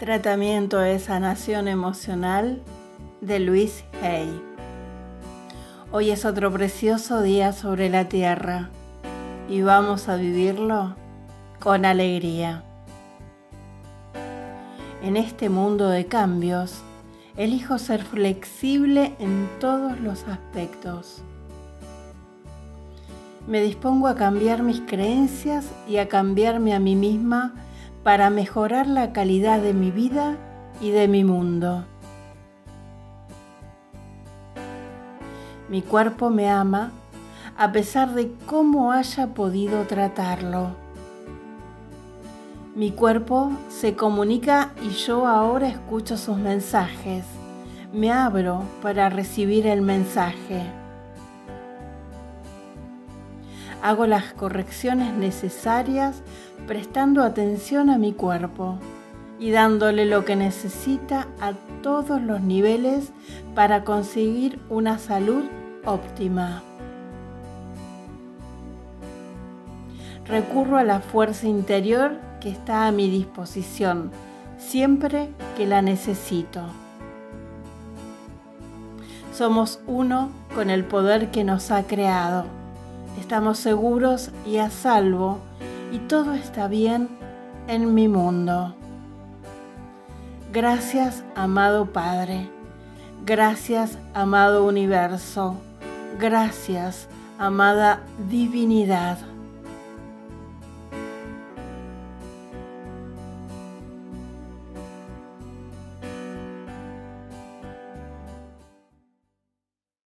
Tratamiento de sanación emocional de Luis Hay. Hoy es otro precioso día sobre la tierra y vamos a vivirlo con alegría. En este mundo de cambios, elijo ser flexible en todos los aspectos. Me dispongo a cambiar mis creencias y a cambiarme a mí misma para mejorar la calidad de mi vida y de mi mundo. Mi cuerpo me ama a pesar de cómo haya podido tratarlo. Mi cuerpo se comunica y yo ahora escucho sus mensajes. Me abro para recibir el mensaje. Hago las correcciones necesarias prestando atención a mi cuerpo y dándole lo que necesita a todos los niveles para conseguir una salud óptima. Recurro a la fuerza interior que está a mi disposición siempre que la necesito. Somos uno con el poder que nos ha creado estamos seguros y a salvo y todo está bien en mi mundo. Gracias, amado Padre. Gracias, amado universo. Gracias, amada divinidad.